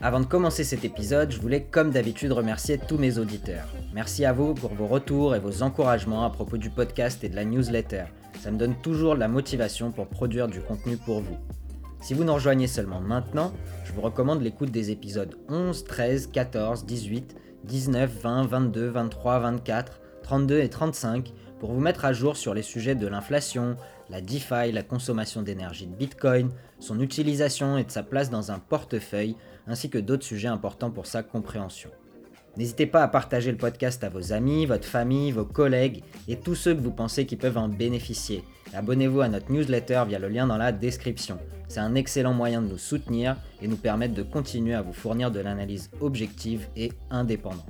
Avant de commencer cet épisode, je voulais comme d'habitude remercier tous mes auditeurs. Merci à vous pour vos retours et vos encouragements à propos du podcast et de la newsletter. Ça me donne toujours la motivation pour produire du contenu pour vous. Si vous nous rejoignez seulement maintenant, je vous recommande l'écoute des épisodes 11, 13, 14, 18, 19, 20, 22, 23, 24, 32 et 35 pour vous mettre à jour sur les sujets de l'inflation, la DeFi, la consommation d'énergie de Bitcoin, son utilisation et de sa place dans un portefeuille, ainsi que d'autres sujets importants pour sa compréhension. N'hésitez pas à partager le podcast à vos amis, votre famille, vos collègues et tous ceux que vous pensez qui peuvent en bénéficier. Abonnez-vous à notre newsletter via le lien dans la description. C'est un excellent moyen de nous soutenir et nous permettre de continuer à vous fournir de l'analyse objective et indépendante.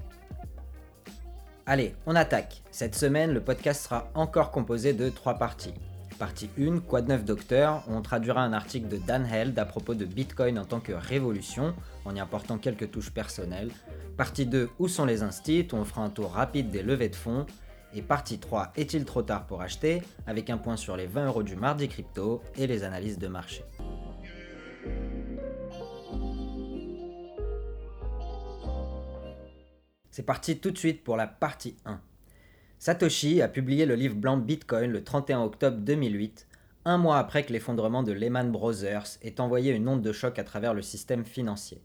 Allez, on attaque. Cette semaine, le podcast sera encore composé de trois parties. Partie 1, Quoi de neuf docteur, où on traduira un article de Dan Held à propos de Bitcoin en tant que révolution, en y apportant quelques touches personnelles. Partie 2, Où sont les instits, on fera un tour rapide des levées de fonds. Et partie 3, Est-il trop tard pour acheter, avec un point sur les 20 euros du mardi crypto et les analyses de marché. C'est parti tout de suite pour la partie 1. Satoshi a publié le livre blanc Bitcoin le 31 octobre 2008, un mois après que l'effondrement de Lehman Brothers ait envoyé une onde de choc à travers le système financier.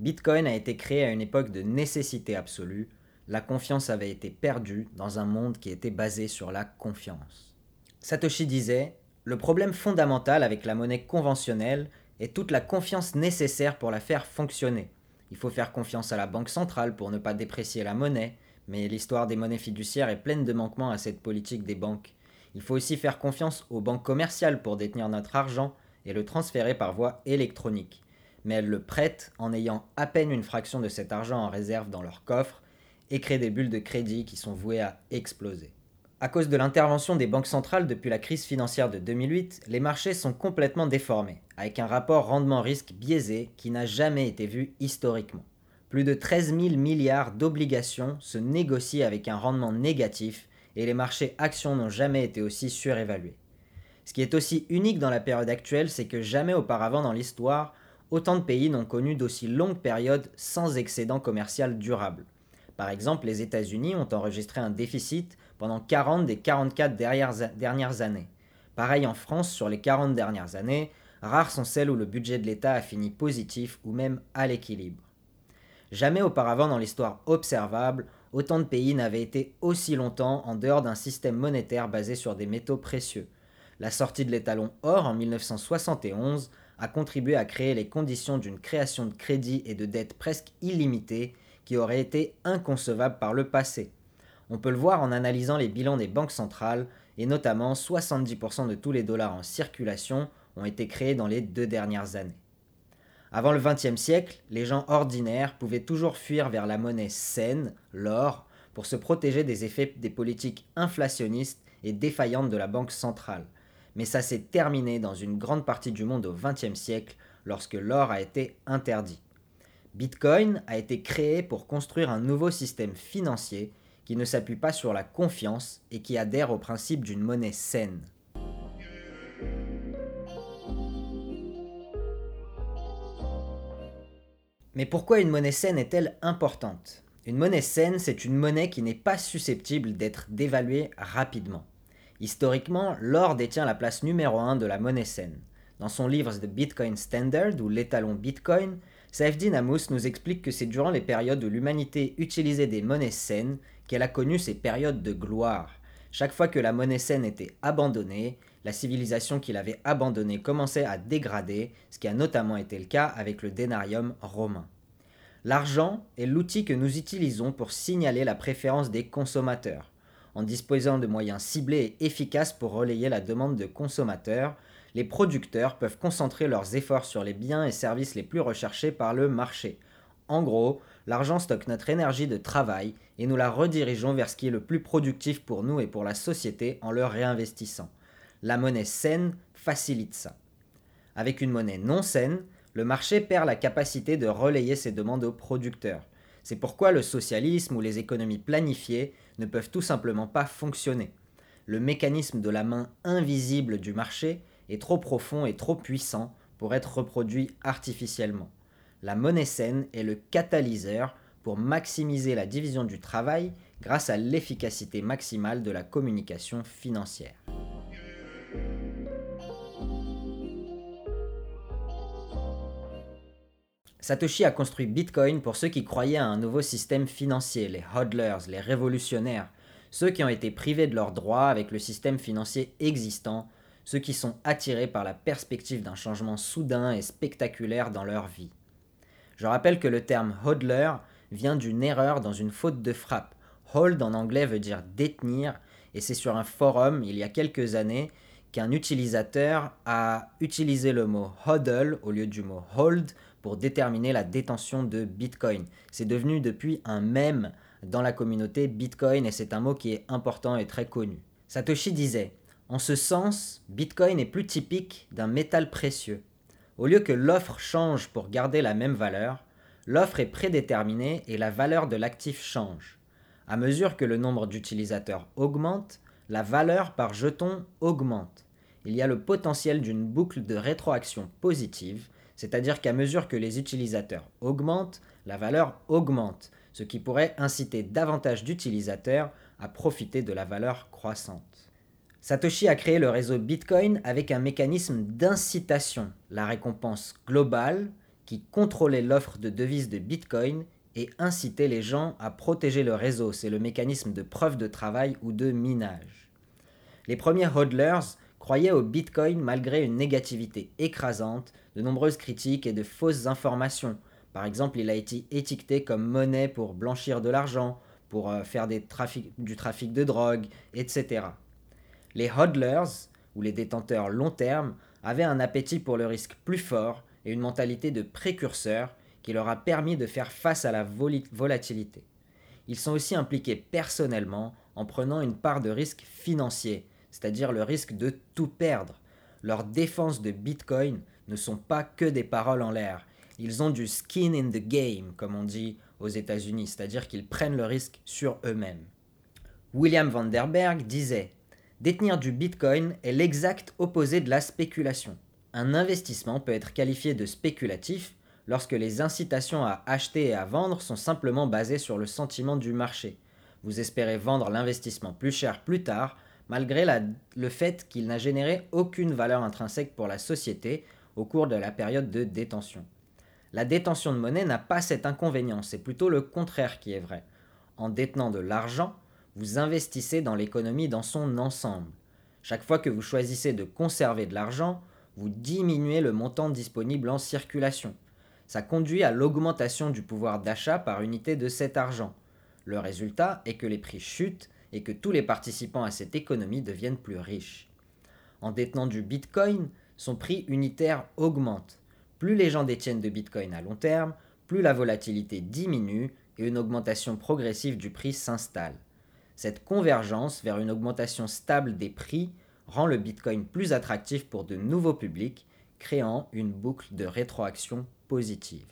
Bitcoin a été créé à une époque de nécessité absolue, la confiance avait été perdue dans un monde qui était basé sur la confiance. Satoshi disait Le problème fondamental avec la monnaie conventionnelle est toute la confiance nécessaire pour la faire fonctionner. Il faut faire confiance à la banque centrale pour ne pas déprécier la monnaie, mais l'histoire des monnaies fiduciaires est pleine de manquements à cette politique des banques. Il faut aussi faire confiance aux banques commerciales pour détenir notre argent et le transférer par voie électronique. Mais elles le prêtent en ayant à peine une fraction de cet argent en réserve dans leur coffre et créent des bulles de crédit qui sont vouées à exploser. À cause de l'intervention des banques centrales depuis la crise financière de 2008, les marchés sont complètement déformés, avec un rapport rendement-risque biaisé qui n'a jamais été vu historiquement. Plus de 13 000 milliards d'obligations se négocient avec un rendement négatif et les marchés actions n'ont jamais été aussi surévalués. Ce qui est aussi unique dans la période actuelle, c'est que jamais auparavant dans l'histoire, autant de pays n'ont connu d'aussi longues périodes sans excédent commercial durable. Par exemple, les États-Unis ont enregistré un déficit pendant 40 des 44 dernières années. Pareil en France sur les 40 dernières années, rares sont celles où le budget de l'État a fini positif ou même à l'équilibre. Jamais auparavant dans l'histoire observable, autant de pays n'avaient été aussi longtemps en dehors d'un système monétaire basé sur des métaux précieux. La sortie de l'étalon or en 1971 a contribué à créer les conditions d'une création de crédit et de dettes presque illimitées qui auraient été inconcevables par le passé. On peut le voir en analysant les bilans des banques centrales, et notamment 70% de tous les dollars en circulation ont été créés dans les deux dernières années. Avant le XXe siècle, les gens ordinaires pouvaient toujours fuir vers la monnaie saine, l'or, pour se protéger des effets des politiques inflationnistes et défaillantes de la banque centrale. Mais ça s'est terminé dans une grande partie du monde au XXe siècle lorsque l'or a été interdit. Bitcoin a été créé pour construire un nouveau système financier qui ne s'appuie pas sur la confiance et qui adhère au principe d'une monnaie saine. Mais pourquoi une monnaie saine est-elle importante? Une monnaie saine, c'est une monnaie qui n'est pas susceptible d'être dévaluée rapidement. Historiquement, l'or détient la place numéro 1 de la monnaie saine. Dans son livre The Bitcoin Standard ou l'étalon Bitcoin, Saifdin Amos nous explique que c'est durant les périodes où l'humanité utilisait des monnaies saines qu'elle a connu ces périodes de gloire. Chaque fois que la monnaie saine était abandonnée, la civilisation qui l'avait abandonnée commençait à dégrader, ce qui a notamment été le cas avec le denarium romain. L'argent est l'outil que nous utilisons pour signaler la préférence des consommateurs. En disposant de moyens ciblés et efficaces pour relayer la demande de consommateurs, les producteurs peuvent concentrer leurs efforts sur les biens et services les plus recherchés par le marché. En gros, l'argent stocke notre énergie de travail et nous la redirigeons vers ce qui est le plus productif pour nous et pour la société en le réinvestissant. La monnaie saine facilite ça. Avec une monnaie non saine, le marché perd la capacité de relayer ses demandes aux producteurs. C'est pourquoi le socialisme ou les économies planifiées ne peuvent tout simplement pas fonctionner. Le mécanisme de la main invisible du marché est trop profond et trop puissant pour être reproduit artificiellement. La monnaie saine est le catalyseur pour maximiser la division du travail grâce à l'efficacité maximale de la communication financière. Satoshi a construit Bitcoin pour ceux qui croyaient à un nouveau système financier, les hodlers, les révolutionnaires, ceux qui ont été privés de leurs droits avec le système financier existant, ceux qui sont attirés par la perspective d'un changement soudain et spectaculaire dans leur vie. Je rappelle que le terme hodler vient d'une erreur dans une faute de frappe. Hold en anglais veut dire détenir, et c'est sur un forum il y a quelques années qu'un utilisateur a utilisé le mot hodl au lieu du mot hold pour déterminer la détention de Bitcoin. C'est devenu depuis un mème dans la communauté Bitcoin et c'est un mot qui est important et très connu. Satoshi disait En ce sens, Bitcoin est plus typique d'un métal précieux. Au lieu que l'offre change pour garder la même valeur, l'offre est prédéterminée et la valeur de l'actif change. À mesure que le nombre d'utilisateurs augmente, la valeur par jeton augmente. Il y a le potentiel d'une boucle de rétroaction positive c'est-à-dire qu'à mesure que les utilisateurs augmentent, la valeur augmente, ce qui pourrait inciter davantage d'utilisateurs à profiter de la valeur croissante. Satoshi a créé le réseau Bitcoin avec un mécanisme d'incitation, la récompense globale, qui contrôlait l'offre de devises de Bitcoin et incitait les gens à protéger le réseau. C'est le mécanisme de preuve de travail ou de minage. Les premiers hodlers croyait au Bitcoin malgré une négativité écrasante, de nombreuses critiques et de fausses informations. Par exemple, il a été étiqueté comme monnaie pour blanchir de l'argent, pour euh, faire du trafic de drogue, etc. Les hodlers, ou les détenteurs long terme, avaient un appétit pour le risque plus fort et une mentalité de précurseur qui leur a permis de faire face à la volatilité. Ils sont aussi impliqués personnellement en prenant une part de risque financier, c'est-à-dire le risque de tout perdre. Leurs défenses de Bitcoin ne sont pas que des paroles en l'air. Ils ont du skin in the game, comme on dit aux États-Unis, c'est-à-dire qu'ils prennent le risque sur eux-mêmes. William Vanderberg disait Détenir du Bitcoin est l'exact opposé de la spéculation. Un investissement peut être qualifié de spéculatif lorsque les incitations à acheter et à vendre sont simplement basées sur le sentiment du marché. Vous espérez vendre l'investissement plus cher plus tard malgré le fait qu'il n'a généré aucune valeur intrinsèque pour la société au cours de la période de détention. La détention de monnaie n'a pas cet inconvénient, c'est plutôt le contraire qui est vrai. En détenant de l'argent, vous investissez dans l'économie dans son ensemble. Chaque fois que vous choisissez de conserver de l'argent, vous diminuez le montant disponible en circulation. Ça conduit à l'augmentation du pouvoir d'achat par unité de cet argent. Le résultat est que les prix chutent et que tous les participants à cette économie deviennent plus riches. En détenant du Bitcoin, son prix unitaire augmente. Plus les gens détiennent de Bitcoin à long terme, plus la volatilité diminue et une augmentation progressive du prix s'installe. Cette convergence vers une augmentation stable des prix rend le Bitcoin plus attractif pour de nouveaux publics, créant une boucle de rétroaction positive.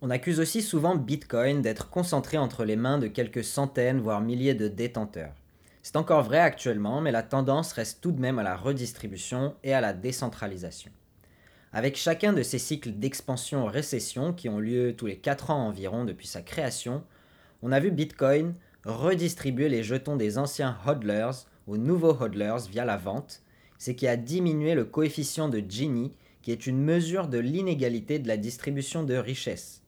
On accuse aussi souvent Bitcoin d'être concentré entre les mains de quelques centaines, voire milliers de détenteurs. C'est encore vrai actuellement, mais la tendance reste tout de même à la redistribution et à la décentralisation. Avec chacun de ces cycles d'expansion-récession qui ont lieu tous les 4 ans environ depuis sa création, on a vu Bitcoin redistribuer les jetons des anciens hodlers aux nouveaux hodlers via la vente, ce qui a diminué le coefficient de Gini, qui est une mesure de l'inégalité de la distribution de richesses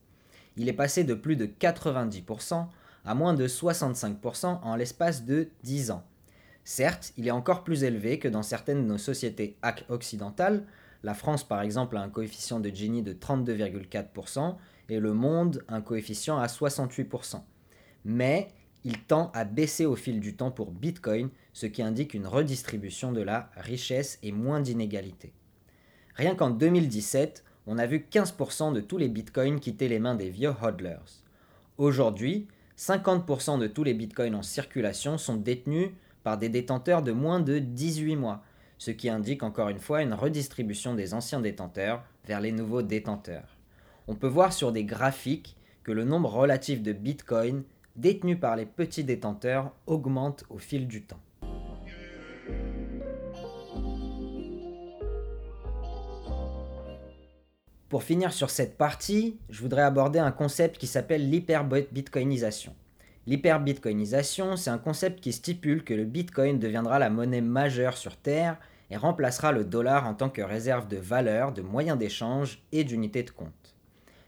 il est passé de plus de 90% à moins de 65% en l'espace de 10 ans. Certes, il est encore plus élevé que dans certaines de nos sociétés occidentales. La France, par exemple, a un coefficient de Gini de 32,4% et le monde un coefficient à 68%. Mais il tend à baisser au fil du temps pour Bitcoin, ce qui indique une redistribution de la richesse et moins d'inégalités. Rien qu'en 2017, on a vu 15% de tous les bitcoins quitter les mains des vieux hodlers. Aujourd'hui, 50% de tous les bitcoins en circulation sont détenus par des détenteurs de moins de 18 mois, ce qui indique encore une fois une redistribution des anciens détenteurs vers les nouveaux détenteurs. On peut voir sur des graphiques que le nombre relatif de bitcoins détenus par les petits détenteurs augmente au fil du temps. Pour finir sur cette partie, je voudrais aborder un concept qui s'appelle l'hyperbitcoinisation. L'hyperbitcoinisation, c'est un concept qui stipule que le bitcoin deviendra la monnaie majeure sur Terre et remplacera le dollar en tant que réserve de valeur, de moyen d'échange et d'unité de compte.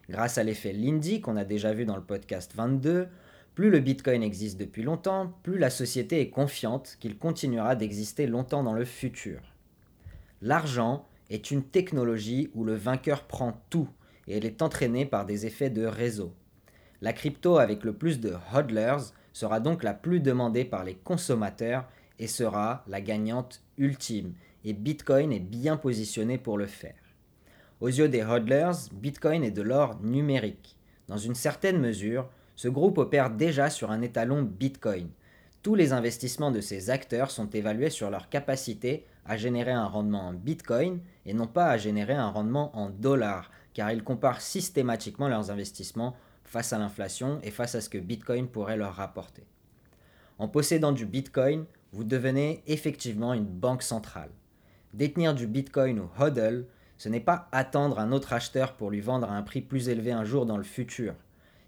Grâce à l'effet Lindy qu'on a déjà vu dans le podcast 22, plus le Bitcoin existe depuis longtemps, plus la société est confiante qu'il continuera d'exister longtemps dans le futur. L'argent est une technologie où le vainqueur prend tout et elle est entraînée par des effets de réseau. La crypto avec le plus de hodlers sera donc la plus demandée par les consommateurs et sera la gagnante ultime, et Bitcoin est bien positionné pour le faire. Aux yeux des hodlers, Bitcoin est de l'or numérique. Dans une certaine mesure, ce groupe opère déjà sur un étalon Bitcoin. Tous les investissements de ces acteurs sont évalués sur leur capacité à générer un rendement en Bitcoin et non pas à générer un rendement en dollars, car ils comparent systématiquement leurs investissements face à l'inflation et face à ce que Bitcoin pourrait leur rapporter. En possédant du Bitcoin, vous devenez effectivement une banque centrale. Détenir du Bitcoin ou HODL, ce n'est pas attendre un autre acheteur pour lui vendre à un prix plus élevé un jour dans le futur.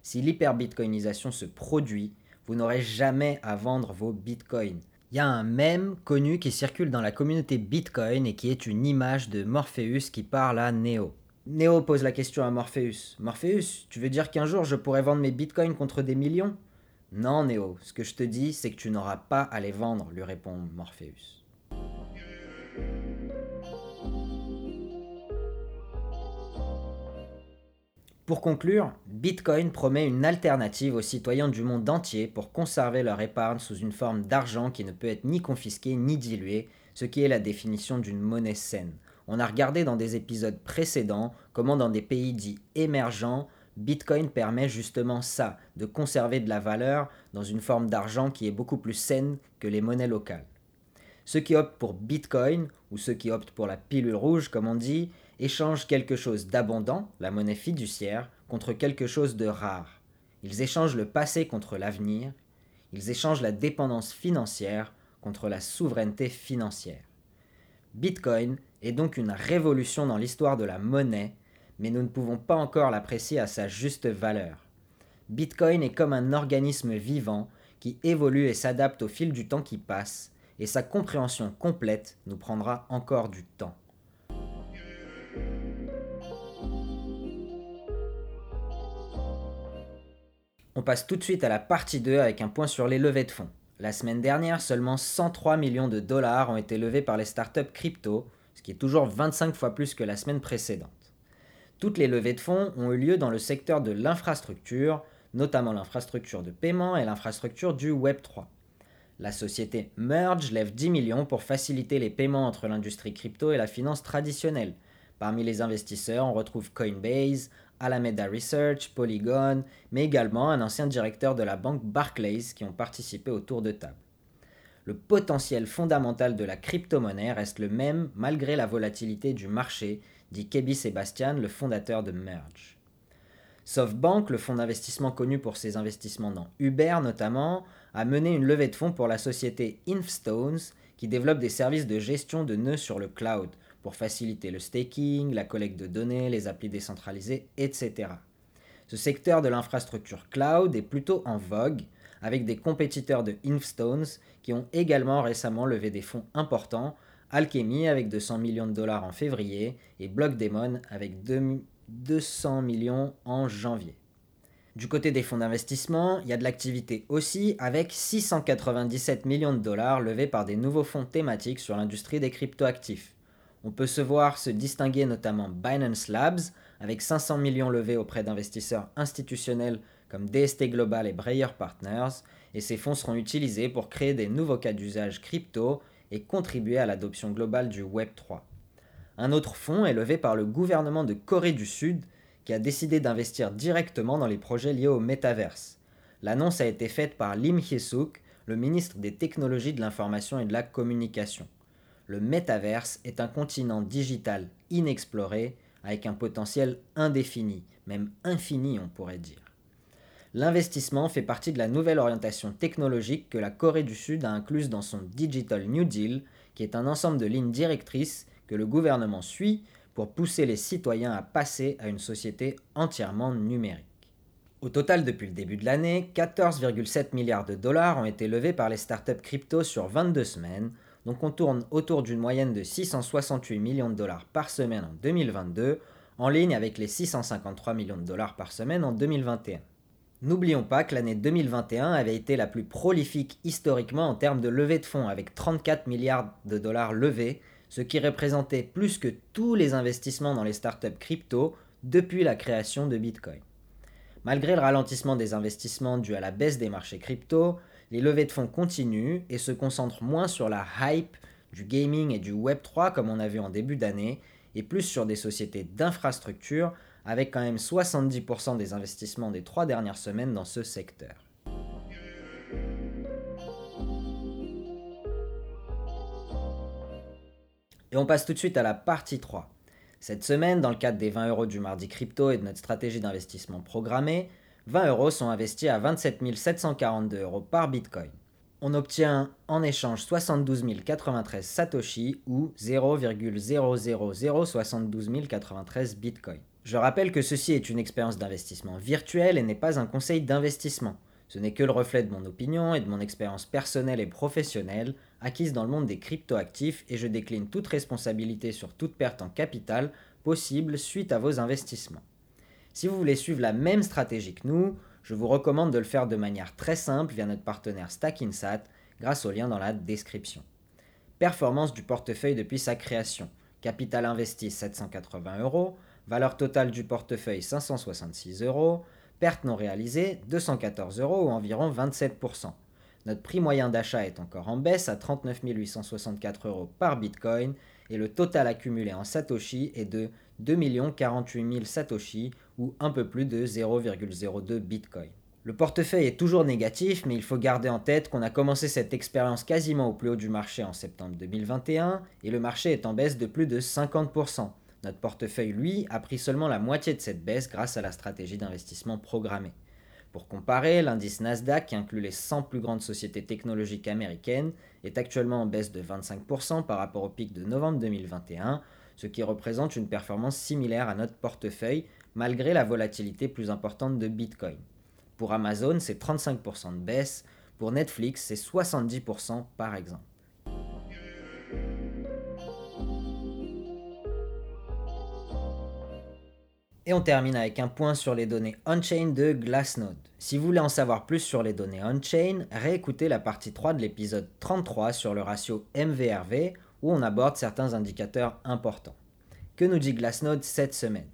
Si l'hyperbitcoinisation se produit, vous n'aurez jamais à vendre vos bitcoins. Il y a un mème connu qui circule dans la communauté Bitcoin et qui est une image de Morpheus qui parle à Neo. Neo pose la question à Morpheus. Morpheus, tu veux dire qu'un jour je pourrais vendre mes bitcoins contre des millions? Non, Neo, ce que je te dis, c'est que tu n'auras pas à les vendre, lui répond Morpheus. Pour conclure, Bitcoin promet une alternative aux citoyens du monde entier pour conserver leur épargne sous une forme d'argent qui ne peut être ni confisqué ni dilué, ce qui est la définition d'une monnaie saine. On a regardé dans des épisodes précédents comment dans des pays dits émergents, Bitcoin permet justement ça, de conserver de la valeur dans une forme d'argent qui est beaucoup plus saine que les monnaies locales. Ceux qui optent pour Bitcoin, ou ceux qui optent pour la pilule rouge comme on dit, échangent quelque chose d'abondant, la monnaie fiduciaire, contre quelque chose de rare. Ils échangent le passé contre l'avenir, ils échangent la dépendance financière contre la souveraineté financière. Bitcoin est donc une révolution dans l'histoire de la monnaie, mais nous ne pouvons pas encore l'apprécier à sa juste valeur. Bitcoin est comme un organisme vivant qui évolue et s'adapte au fil du temps qui passe, et sa compréhension complète nous prendra encore du temps. On passe tout de suite à la partie 2 avec un point sur les levées de fonds. La semaine dernière, seulement 103 millions de dollars ont été levés par les startups crypto, ce qui est toujours 25 fois plus que la semaine précédente. Toutes les levées de fonds ont eu lieu dans le secteur de l'infrastructure, notamment l'infrastructure de paiement et l'infrastructure du Web3. La société Merge lève 10 millions pour faciliter les paiements entre l'industrie crypto et la finance traditionnelle. Parmi les investisseurs, on retrouve Coinbase, Alameda Research, Polygon, mais également un ancien directeur de la banque Barclays qui ont participé au tour de table. Le potentiel fondamental de la crypto-monnaie reste le même malgré la volatilité du marché, dit Kebi Sebastian, le fondateur de Merge. SoftBank, le fonds d'investissement connu pour ses investissements dans Uber notamment, a mené une levée de fonds pour la société Infstones qui développe des services de gestion de nœuds sur le cloud, pour faciliter le staking, la collecte de données, les applis décentralisés, etc. Ce secteur de l'infrastructure cloud est plutôt en vogue, avec des compétiteurs de Infstones qui ont également récemment levé des fonds importants, Alchemy avec 200 millions de dollars en février et Blockdemon avec 200 millions en janvier. Du côté des fonds d'investissement, il y a de l'activité aussi avec 697 millions de dollars levés par des nouveaux fonds thématiques sur l'industrie des cryptoactifs. On peut se voir se distinguer notamment Binance Labs, avec 500 millions levés auprès d'investisseurs institutionnels comme DST Global et Breyer Partners, et ces fonds seront utilisés pour créer des nouveaux cas d'usage crypto et contribuer à l'adoption globale du Web 3. Un autre fonds est levé par le gouvernement de Corée du Sud qui a décidé d'investir directement dans les projets liés au métaverse. L'annonce a été faite par Lim Hye-suk, le ministre des Technologies de l'Information et de la Communication. Le métaverse est un continent digital inexploré avec un potentiel indéfini, même infini on pourrait dire. L'investissement fait partie de la nouvelle orientation technologique que la Corée du Sud a incluse dans son Digital New Deal, qui est un ensemble de lignes directrices que le gouvernement suit pour pousser les citoyens à passer à une société entièrement numérique. Au total, depuis le début de l'année, 14,7 milliards de dollars ont été levés par les startups crypto sur 22 semaines, donc on tourne autour d'une moyenne de 668 millions de dollars par semaine en 2022, en ligne avec les 653 millions de dollars par semaine en 2021. N'oublions pas que l'année 2021 avait été la plus prolifique historiquement en termes de levée de fonds, avec 34 milliards de dollars levés, ce qui représentait plus que tous les investissements dans les startups crypto depuis la création de Bitcoin. Malgré le ralentissement des investissements dû à la baisse des marchés crypto, les levées de fonds continuent et se concentrent moins sur la hype du gaming et du Web3 comme on a vu en début d'année, et plus sur des sociétés d'infrastructure avec quand même 70% des investissements des trois dernières semaines dans ce secteur. Et on passe tout de suite à la partie 3. Cette semaine, dans le cadre des 20 euros du mardi crypto et de notre stratégie d'investissement programmée, 20 euros sont investis à 27 742 euros par Bitcoin. On obtient en échange 72 093 Satoshi ou 0,00072 093 Bitcoin. Je rappelle que ceci est une expérience d'investissement virtuelle et n'est pas un conseil d'investissement. Ce n'est que le reflet de mon opinion et de mon expérience personnelle et professionnelle acquise dans le monde des cryptoactifs et je décline toute responsabilité sur toute perte en capital possible suite à vos investissements. Si vous voulez suivre la même stratégie que nous, je vous recommande de le faire de manière très simple via notre partenaire StackInsat grâce au lien dans la description. Performance du portefeuille depuis sa création. Capital investi 780 euros, Valeur totale du portefeuille 566 euros. Perte non réalisée 214 euros ou environ 27%. Notre prix moyen d'achat est encore en baisse à 39 864 euros par Bitcoin et le total accumulé en Satoshi est de 2 48 000 Satoshi ou un peu plus de 0,02 Bitcoin. Le portefeuille est toujours négatif, mais il faut garder en tête qu'on a commencé cette expérience quasiment au plus haut du marché en septembre 2021 et le marché est en baisse de plus de 50%. Notre portefeuille, lui, a pris seulement la moitié de cette baisse grâce à la stratégie d'investissement programmée. Pour comparer, l'indice Nasdaq, qui inclut les 100 plus grandes sociétés technologiques américaines, est actuellement en baisse de 25% par rapport au pic de novembre 2021, ce qui représente une performance similaire à notre portefeuille malgré la volatilité plus importante de Bitcoin. Pour Amazon, c'est 35% de baisse, pour Netflix, c'est 70% par exemple. Et on termine avec un point sur les données on-chain de Glassnode. Si vous voulez en savoir plus sur les données on-chain, réécoutez la partie 3 de l'épisode 33 sur le ratio MVRV où on aborde certains indicateurs importants. Que nous dit Glassnode cette semaine?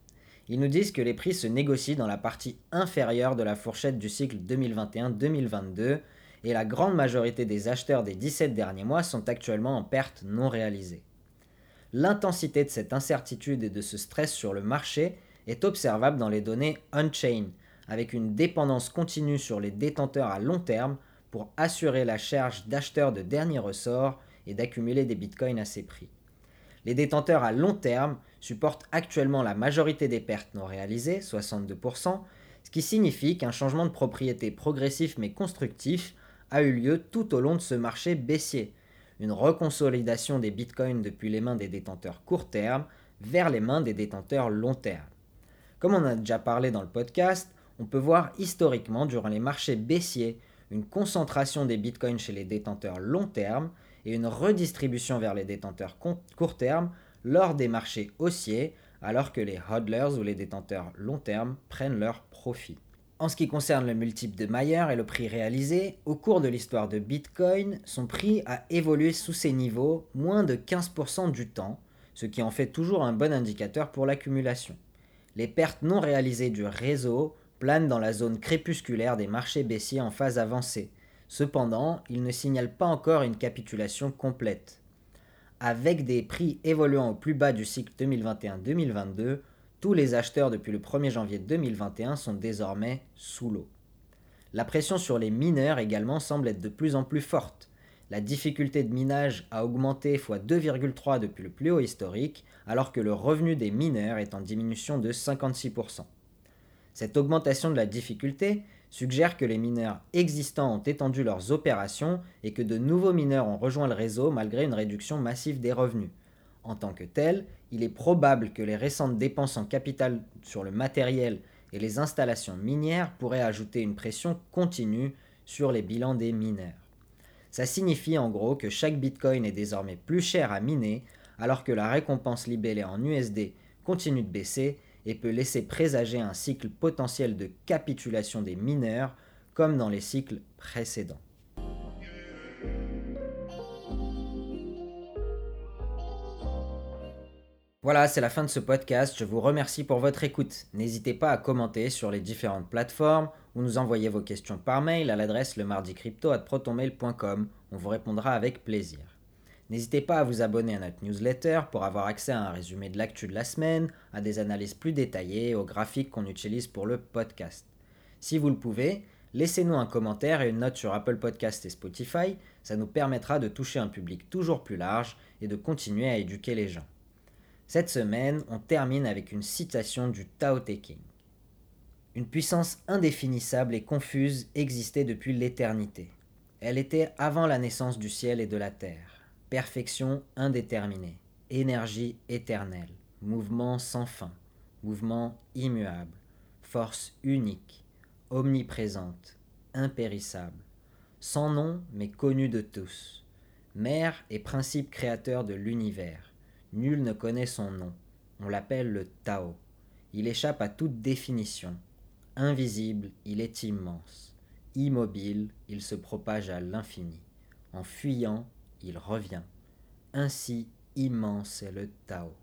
Ils nous disent que les prix se négocient dans la partie inférieure de la fourchette du cycle 2021-2022 et la grande majorité des acheteurs des 17 derniers mois sont actuellement en perte non réalisée. L'intensité de cette incertitude et de ce stress sur le marché est observable dans les données on-chain, avec une dépendance continue sur les détenteurs à long terme pour assurer la charge d'acheteurs de dernier ressort et d'accumuler des bitcoins à ces prix. Les détenteurs à long terme supportent actuellement la majorité des pertes non réalisées, 62%, ce qui signifie qu'un changement de propriété progressif mais constructif a eu lieu tout au long de ce marché baissier, une reconsolidation des bitcoins depuis les mains des détenteurs court terme vers les mains des détenteurs long terme. Comme on a déjà parlé dans le podcast, on peut voir historiquement durant les marchés baissiers une concentration des bitcoins chez les détenteurs long terme et une redistribution vers les détenteurs court terme lors des marchés haussiers alors que les hodlers ou les détenteurs long terme prennent leur profit. En ce qui concerne le multiple de Mayer et le prix réalisé, au cours de l'histoire de Bitcoin, son prix a évolué sous ces niveaux moins de 15% du temps, ce qui en fait toujours un bon indicateur pour l'accumulation les pertes non réalisées du réseau planent dans la zone crépusculaire des marchés baissiers en phase avancée. Cependant, ils ne signalent pas encore une capitulation complète. avec des prix évoluant au plus bas du cycle 2021-2022, tous les acheteurs depuis le 1er janvier 2021 sont désormais sous l'eau. La pression sur les mineurs également semble être de plus en plus forte. La difficulté de minage a augmenté x 2,3 depuis le plus haut historique, alors que le revenu des mineurs est en diminution de 56%. Cette augmentation de la difficulté suggère que les mineurs existants ont étendu leurs opérations et que de nouveaux mineurs ont rejoint le réseau malgré une réduction massive des revenus. En tant que tel, il est probable que les récentes dépenses en capital sur le matériel et les installations minières pourraient ajouter une pression continue sur les bilans des mineurs. Ça signifie en gros que chaque Bitcoin est désormais plus cher à miner alors que la récompense libellée en USD continue de baisser et peut laisser présager un cycle potentiel de capitulation des mineurs comme dans les cycles précédents. Voilà, c'est la fin de ce podcast. Je vous remercie pour votre écoute. N'hésitez pas à commenter sur les différentes plateformes ou nous envoyer vos questions par mail à l'adresse le. On vous répondra avec plaisir. N'hésitez pas à vous abonner à notre newsletter pour avoir accès à un résumé de l'actu de la semaine, à des analyses plus détaillées aux graphiques qu'on utilise pour le podcast. Si vous le pouvez, laissez-nous un commentaire et une note sur Apple Podcast et Spotify, ça nous permettra de toucher un public toujours plus large et de continuer à éduquer les gens. Cette semaine, on termine avec une citation du Tao Te King. Une puissance indéfinissable et confuse existait depuis l'éternité. Elle était avant la naissance du ciel et de la terre. Perfection indéterminée, énergie éternelle, mouvement sans fin, mouvement immuable, force unique, omniprésente, impérissable, sans nom mais connue de tous, mère et principe créateur de l'univers Nul ne connaît son nom. On l'appelle le Tao. Il échappe à toute définition. Invisible, il est immense. Immobile, il se propage à l'infini. En fuyant, il revient. Ainsi immense est le Tao.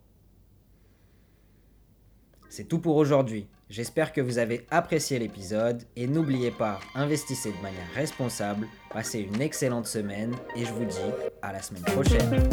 C'est tout pour aujourd'hui. J'espère que vous avez apprécié l'épisode et n'oubliez pas, investissez de manière responsable, passez une excellente semaine et je vous dis à la semaine prochaine.